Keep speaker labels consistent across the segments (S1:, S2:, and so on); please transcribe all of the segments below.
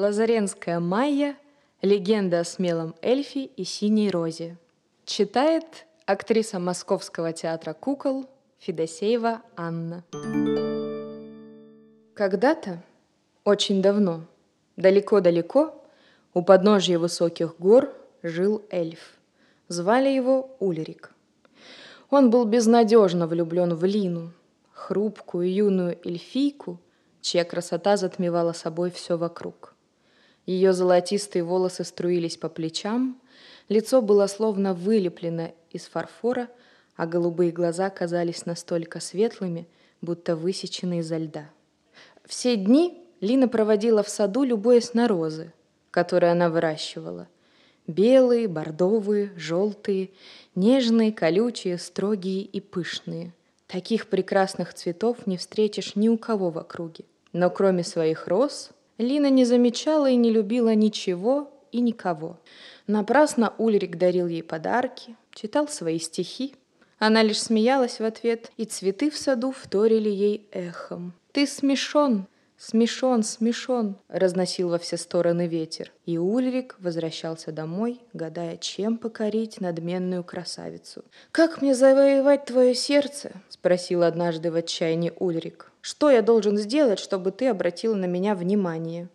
S1: Лазаренская Майя. Легенда о смелом эльфе и синей розе. Читает актриса Московского театра кукол Федосеева Анна. Когда-то, очень давно, далеко-далеко, у подножья высоких гор жил эльф. Звали его Ульрик. Он был безнадежно влюблен в Лину, хрупкую юную эльфийку, чья красота затмевала собой все вокруг. Ее золотистые волосы струились по плечам, лицо было словно вылеплено из фарфора, а голубые глаза казались настолько светлыми, будто высечены изо льда. Все дни Лина проводила в саду, любуясь на розы, которые она выращивала. Белые, бордовые, желтые, нежные, колючие, строгие и пышные. Таких прекрасных цветов не встретишь ни у кого в округе. Но кроме своих роз, Лина не замечала и не любила ничего и никого. Напрасно Ульрик дарил ей подарки, читал свои стихи. Она лишь смеялась в ответ, и цветы в саду вторили ей эхом. «Ты смешон, смешон, смешон!» разносил во все стороны ветер. И Ульрик возвращался домой, гадая, чем покорить надменную красавицу. «Как мне завоевать твое сердце?» спросил однажды в отчаянии Ульрик. Что я должен сделать, чтобы ты обратила на меня внимание?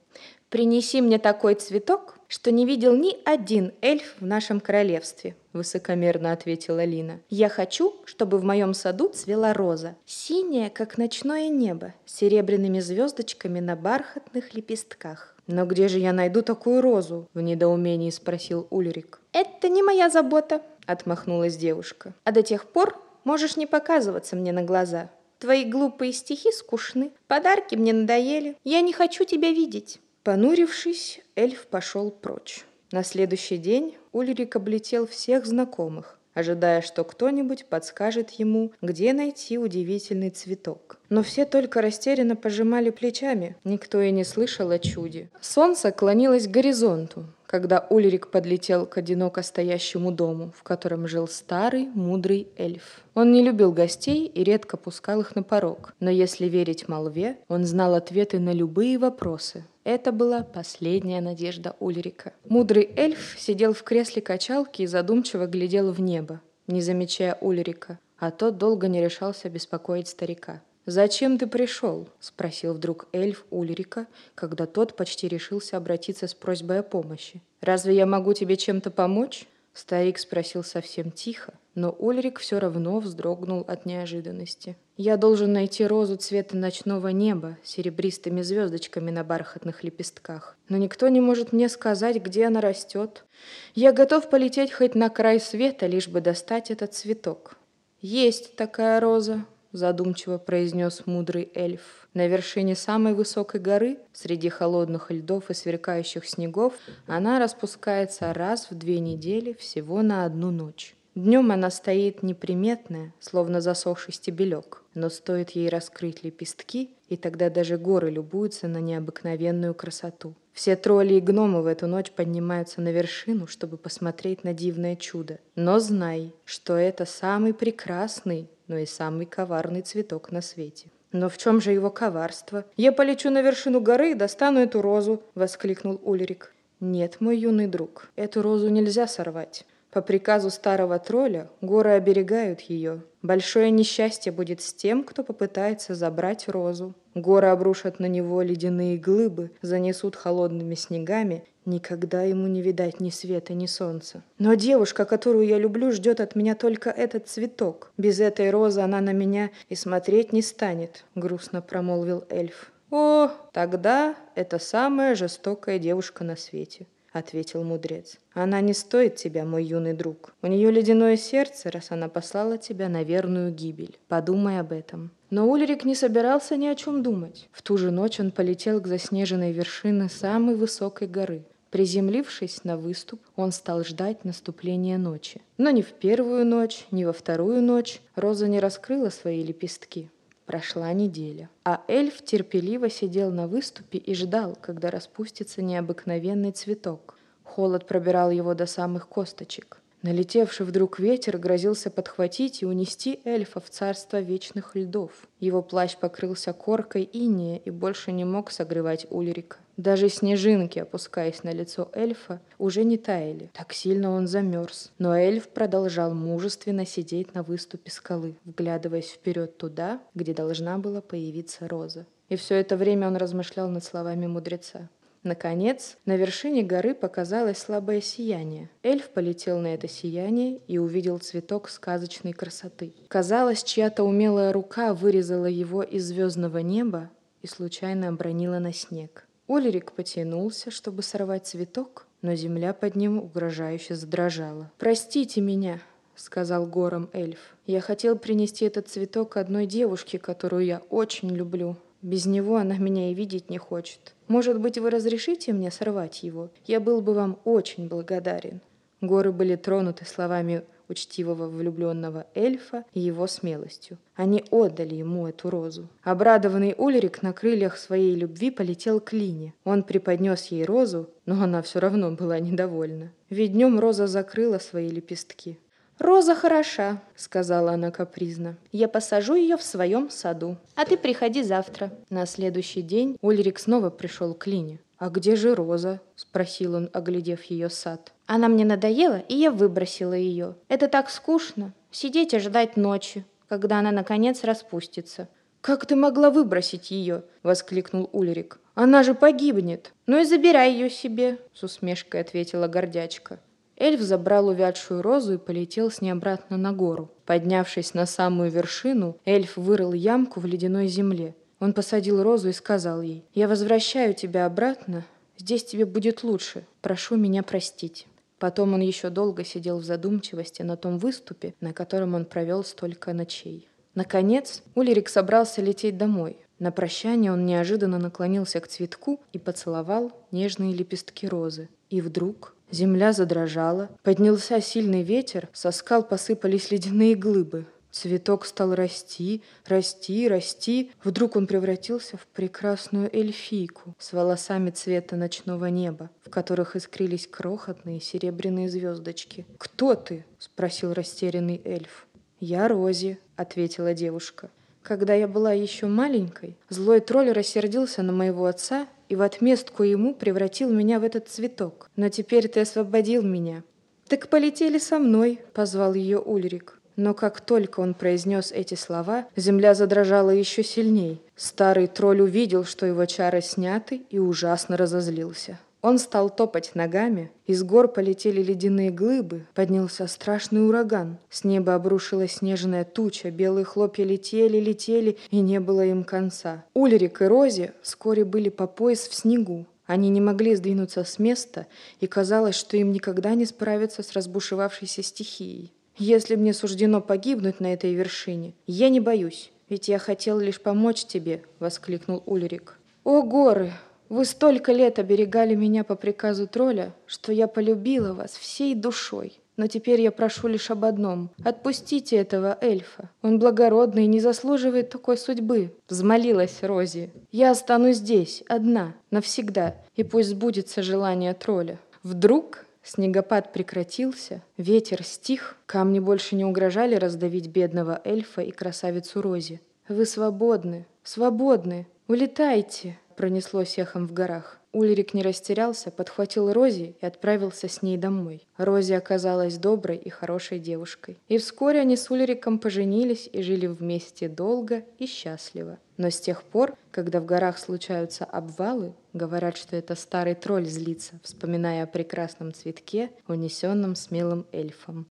S1: Принеси мне такой цветок, что не видел ни один эльф в нашем королевстве, высокомерно ответила Лина. Я хочу, чтобы в моем саду цвела роза, синяя, как ночное небо, с серебряными звездочками на бархатных лепестках. «Но где же я найду такую розу?» – в недоумении спросил Ульрик. «Это не моя забота», – отмахнулась девушка. «А до тех пор можешь не показываться мне на глаза. Твои глупые стихи скучны, подарки мне надоели, я не хочу тебя видеть». Понурившись, эльф пошел прочь. На следующий день Ульрик облетел всех знакомых, ожидая, что кто-нибудь подскажет ему, где найти удивительный цветок. Но все только растерянно пожимали плечами, никто и не слышал о чуде. Солнце клонилось к горизонту, когда Ульрик подлетел к одиноко стоящему дому, в котором жил старый, мудрый эльф. Он не любил гостей и редко пускал их на порог, но если верить молве, он знал ответы на любые вопросы. Это была последняя надежда Ульрика. Мудрый эльф сидел в кресле качалки и задумчиво глядел в небо, не замечая Ульрика, а тот долго не решался беспокоить старика. «Зачем ты пришел?» – спросил вдруг эльф Ульрика, когда тот почти решился обратиться с просьбой о помощи. «Разве я могу тебе чем-то помочь?» Старик спросил совсем тихо, но Ульрик все равно вздрогнул от неожиданности. «Я должен найти розу цвета ночного неба с серебристыми звездочками на бархатных лепестках. Но никто не может мне сказать, где она растет. Я готов полететь хоть на край света, лишь бы достать этот цветок. Есть такая роза, задумчиво произнес мудрый эльф. На вершине самой высокой горы, среди холодных льдов и сверкающих снегов, она распускается раз в две недели всего на одну ночь. Днем она стоит неприметная, словно засохший стебелек, но стоит ей раскрыть лепестки, и тогда даже горы любуются на необыкновенную красоту. Все тролли и гномы в эту ночь поднимаются на вершину, чтобы посмотреть на дивное чудо. Но знай, что это самый прекрасный, но и самый коварный цветок на свете. «Но в чем же его коварство? Я полечу на вершину горы и достану эту розу!» — воскликнул Ульрик. «Нет, мой юный друг, эту розу нельзя сорвать. По приказу старого тролля горы оберегают ее. Большое несчастье будет с тем, кто попытается забрать розу. Горы обрушат на него ледяные глыбы, занесут холодными снегами. Никогда ему не видать ни света, ни солнца. Но девушка, которую я люблю, ждет от меня только этот цветок. Без этой розы она на меня и смотреть не станет, грустно промолвил эльф. О, тогда это самая жестокая девушка на свете ответил мудрец. Она не стоит тебя, мой юный друг. У нее ледяное сердце, раз она послала тебя на верную гибель. Подумай об этом. Но Ульрик не собирался ни о чем думать. В ту же ночь он полетел к заснеженной вершине самой высокой горы. Приземлившись на выступ, он стал ждать наступления ночи. Но ни в первую ночь, ни во вторую ночь Роза не раскрыла свои лепестки. Прошла неделя, а эльф терпеливо сидел на выступе и ждал, когда распустится необыкновенный цветок. Холод пробирал его до самых косточек. Налетевший вдруг ветер грозился подхватить и унести эльфа в царство вечных льдов. Его плащ покрылся коркой иния и больше не мог согревать Ульрика. Даже снежинки, опускаясь на лицо эльфа, уже не таяли. Так сильно он замерз. Но эльф продолжал мужественно сидеть на выступе скалы, вглядываясь вперед туда, где должна была появиться роза. И все это время он размышлял над словами мудреца. Наконец, на вершине горы показалось слабое сияние. Эльф полетел на это сияние и увидел цветок сказочной красоты. Казалось, чья-то умелая рука вырезала его из звездного неба и случайно обронила на снег. Улерик потянулся, чтобы сорвать цветок, но земля под ним угрожающе задрожала. «Простите меня», — сказал гором эльф. «Я хотел принести этот цветок одной девушке, которую я очень люблю. Без него она меня и видеть не хочет. Может быть, вы разрешите мне сорвать его? Я был бы вам очень благодарен». Горы были тронуты словами учтивого влюбленного эльфа и его смелостью. Они отдали ему эту розу. Обрадованный Ульрик на крыльях своей любви полетел к Лине. Он преподнес ей розу, но она все равно была недовольна. Ведь днем роза закрыла свои лепестки. «Роза хороша», — сказала она капризно. «Я посажу ее в своем саду. А ты приходи завтра». На следующий день Ульрик снова пришел к Лине. «А где же Роза?» — спросил он, оглядев ее сад. «Она мне надоела, и я выбросила ее. Это так скучно. Сидеть и ждать ночи, когда она, наконец, распустится». «Как ты могла выбросить ее?» — воскликнул Ульрик. «Она же погибнет!» «Ну и забирай ее себе!» — с усмешкой ответила гордячка. Эльф забрал увядшую розу и полетел с ней обратно на гору. Поднявшись на самую вершину, эльф вырыл ямку в ледяной земле. Он посадил розу и сказал ей, «Я возвращаю тебя обратно, здесь тебе будет лучше, прошу меня простить». Потом он еще долго сидел в задумчивости на том выступе, на котором он провел столько ночей. Наконец, Улерик собрался лететь домой. На прощание он неожиданно наклонился к цветку и поцеловал нежные лепестки розы. И вдруг Земля задрожала, поднялся сильный ветер, со скал посыпались ледяные глыбы. Цветок стал расти, расти, расти. Вдруг он превратился в прекрасную эльфийку с волосами цвета ночного неба, в которых искрились крохотные серебряные звездочки. «Кто ты?» — спросил растерянный эльф. «Я Рози», — ответила девушка. Когда я была еще маленькой, злой тролль рассердился на моего отца и в отместку ему превратил меня в этот цветок. Но теперь ты освободил меня. Так полетели со мной, позвал ее Ульрик. Но как только он произнес эти слова, земля задрожала еще сильней. Старый тролль увидел, что его чары сняты, и ужасно разозлился. Он стал топать ногами, из гор полетели ледяные глыбы, поднялся страшный ураган. С неба обрушилась снежная туча, белые хлопья летели, летели, и не было им конца. Ульрик и Рози вскоре были по пояс в снегу. Они не могли сдвинуться с места, и казалось, что им никогда не справиться с разбушевавшейся стихией. «Если мне суждено погибнуть на этой вершине, я не боюсь, ведь я хотел лишь помочь тебе», — воскликнул Ульрик. «О, горы! Вы столько лет оберегали меня по приказу тролля, что я полюбила вас всей душой. Но теперь я прошу лишь об одном. Отпустите этого эльфа. Он благородный и не заслуживает такой судьбы. Взмолилась Рози. Я останусь здесь, одна, навсегда, и пусть сбудется желание тролля. Вдруг снегопад прекратился, ветер стих, камни больше не угрожали раздавить бедного эльфа и красавицу Рози. Вы свободны, свободны, улетайте пронеслось эхом в горах. Ульрик не растерялся, подхватил Рози и отправился с ней домой. Рози оказалась доброй и хорошей девушкой. И вскоре они с Ульриком поженились и жили вместе долго и счастливо. Но с тех пор, когда в горах случаются обвалы, говорят, что это старый тролль злится, вспоминая о прекрасном цветке, унесенном смелым эльфом.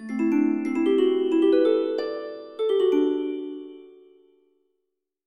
S1: Thank you